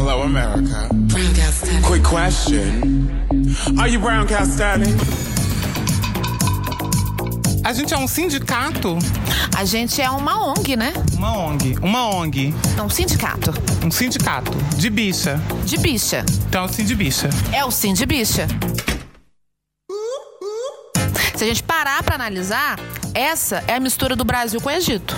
Hello, America. Brown cow styling. Quick question. Are you brown cow styling? A gente é um sindicato? A gente é uma ONG, né? Uma ONG. Uma ONG. É um sindicato. Um sindicato. De bicha. De bicha. Então, sim, de bicha. É o sim de bicha. Se a gente parar pra analisar, essa é a mistura do Brasil com o Egito.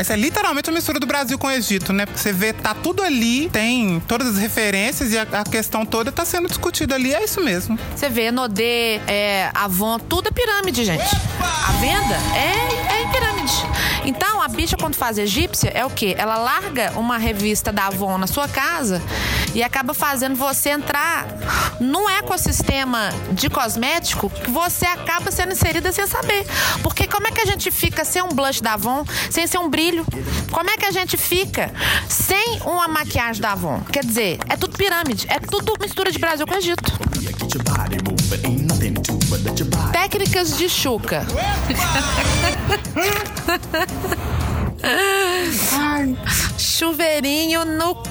Essa é literalmente a mistura do Brasil com o Egito, né? Porque você vê, tá tudo ali, tem todas as referências e a, a questão toda tá sendo discutida ali. É isso mesmo. Você vê Nodê, é, Avon, tudo é pirâmide, gente. A venda é, é em pirâmide. Então, a bicha, quando faz egípcia, é o quê? Ela larga uma revista da Avon na sua casa e acaba fazendo você entrar num ecossistema de cosmético que você acaba sendo inserida sem saber. Porque como é que a gente fica sem um blush da Avon, sem ser um brilho? Como é que a gente fica sem uma maquiagem da Avon? Quer dizer, é tudo pirâmide, é tudo mistura de Brasil com Egito. Técnicas de chuca. Chuveirinho no c...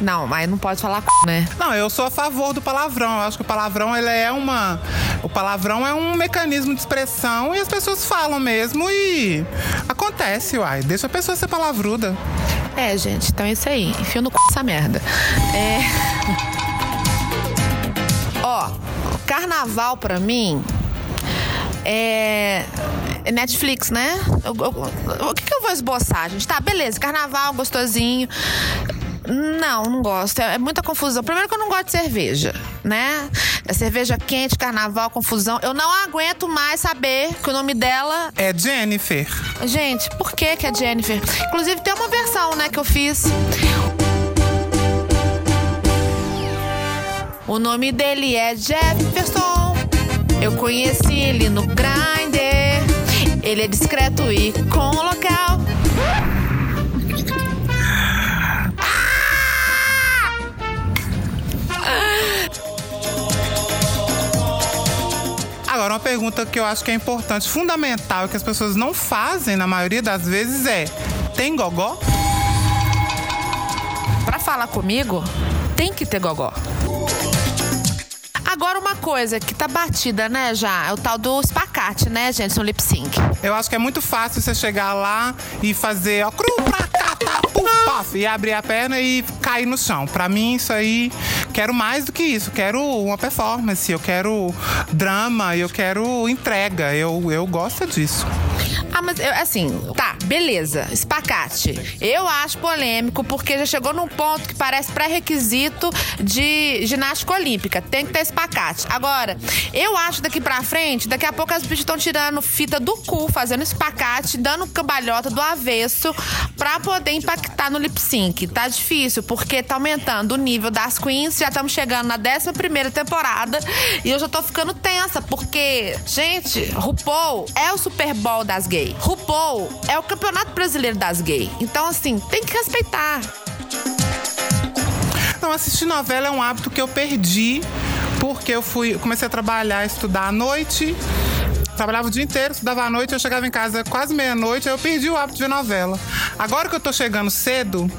Não, mas não pode falar c... né? Não, eu sou a favor do palavrão. Eu acho que o palavrão ele é uma. O palavrão é um mecanismo de expressão e as pessoas falam mesmo e acontece, uai. Deixa a pessoa ser palavruda. É, gente, então é isso aí. Enfio no c... essa merda. É. Carnaval pra mim é. é Netflix, né? Eu- eu- o que, que eu vou esboçar, gente? Tá, beleza, carnaval, gostosinho. Não, não gosto. É, é muita confusão. Primeiro que eu não gosto de cerveja, né? É cerveja quente, carnaval, confusão. Eu não aguento mais saber que o nome dela É Jennifer. Gente, por que que é Jennifer? Inclusive tem uma versão, né, que eu fiz. O nome dele é Jefferson. Eu conheci ele no Grindr. Ele é discreto e com o local. Agora, uma pergunta que eu acho que é importante, fundamental, que as pessoas não fazem na maioria das vezes é: tem gogó? Pra falar comigo, tem que ter gogó. Coisa que tá batida, né, já, é o tal do espacate, né, gente, no lip sync. Eu acho que é muito fácil você chegar lá e fazer, ó, cru pra cá, tá, pum, paf, e abrir a perna e cair no chão. Pra mim, isso aí, quero mais do que isso. Quero uma performance, eu quero drama, eu quero entrega. Eu, eu gosto disso. Ah, mas eu, assim, tá, beleza, espacate. Eu acho polêmico porque já chegou num ponto que parece pré-requisito de ginástica olímpica. Tem que ter espacate. Agora, eu acho daqui pra frente, daqui a pouco as bichas estão tirando fita do cu, fazendo espacate, dando cambalhota do avesso pra poder impactar no lip sync. Tá difícil, porque tá aumentando o nível das queens, já estamos chegando na 11 primeira temporada e eu já tô ficando tensa, porque, gente, RuPaul é o Super Bowl das gays. RuPaul é o Campeonato Brasileiro das gays. Então, assim, tem que respeitar. Não, assistir novela é um hábito que eu perdi porque eu fui, comecei a trabalhar, estudar à noite. Trabalhava o dia inteiro, estudava à noite, eu chegava em casa quase meia-noite, aí eu perdi o hábito de ver novela. Agora que eu tô chegando cedo,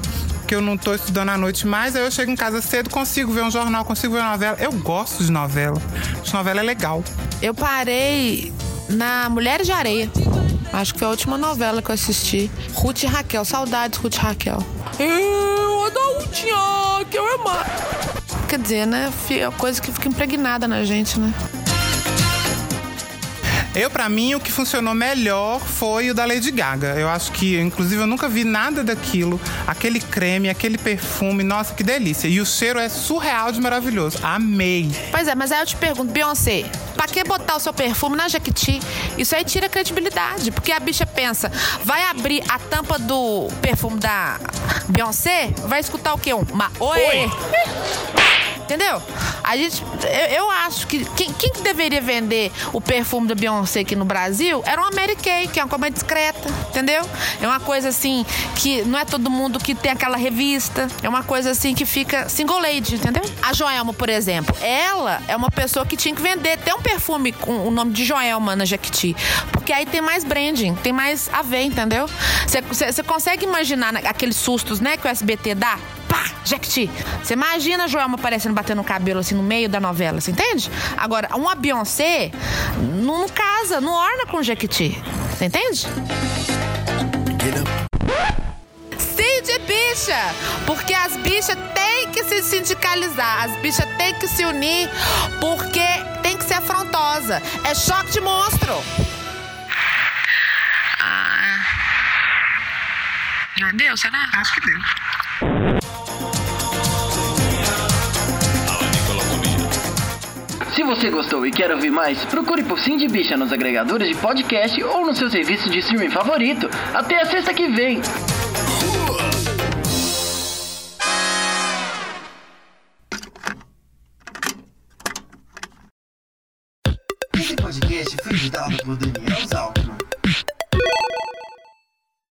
que eu não tô estudando à noite mais, aí eu chego em casa cedo, consigo ver um jornal, consigo ver uma novela. Eu gosto de novela. Acho que novela é legal. Eu parei na Mulheres de Areia. Acho que foi a última novela que eu assisti. Ruth e Raquel. Saudades, Ruth e Raquel. Eu, a da Ruth e Raquel é mais. Quer dizer, né? É coisa que fica impregnada na gente, né? Eu, pra mim, o que funcionou melhor foi o da Lady Gaga. Eu acho que, inclusive, eu nunca vi nada daquilo. Aquele creme, aquele perfume, nossa, que delícia. E o cheiro é surreal de maravilhoso. Amei. Pois é, mas aí eu te pergunto, Beyoncé, pra que botar o seu perfume na Jequiti? Isso aí tira credibilidade, porque a bicha pensa, vai abrir a tampa do perfume da Beyoncé, vai escutar o quê? Um, uma oi. Entendeu? A gente, eu, eu acho que quem, quem que deveria vender o perfume da Beyoncé aqui no Brasil era uma Mary Kay, que é uma coisa discreta, entendeu? É uma coisa assim que não é todo mundo que tem aquela revista, é uma coisa assim que fica single lady, entendeu? A Joelma, por exemplo, ela é uma pessoa que tinha que vender ter um perfume com o nome de Joelma na Jequiti, porque aí tem mais branding, tem mais a ver, entendeu? Você consegue imaginar na- aqueles sustos, né, que o SBT dá? Pá, Jequiti. Você imagina a Joelma aparecendo batendo o cabelo assim no meio da novela, você entende? Agora, uma Beyoncé não, não casa, não orna com Jequiti. Você entende? Sim, de bicha! Porque as bichas têm que se sindicalizar, as bichas têm que se unir, porque tem que ser afrontosa. É choque de monstro. Já deu, será? Acho que deu. Se você gostou e quer ouvir mais, procure por Sim de Bicha nos agregadores de podcast ou no seu serviço de streaming favorito. Até a sexta que vem! Esse podcast foi editado por Daniel Zaltman.